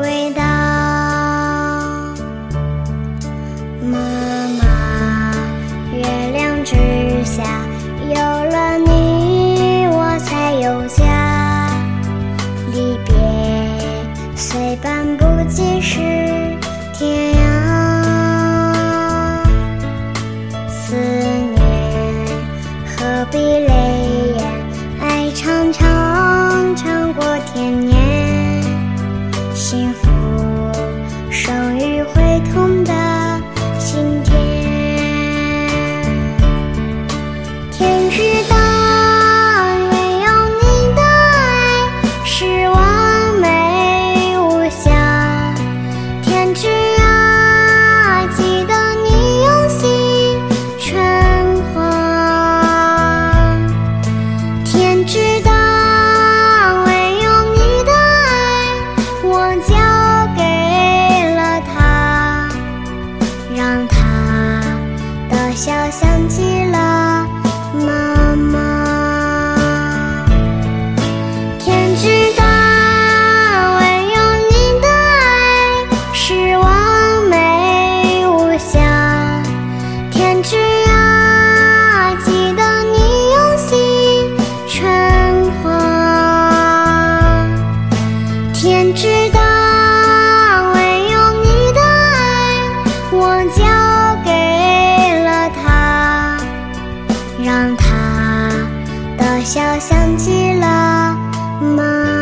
味道，妈妈，月亮之下，有了你，我才有家。离别虽半步即是天涯，思念何必泪笑想起了妈妈。天之大，唯有你的爱是完美无瑕。天之大，小想起了妈。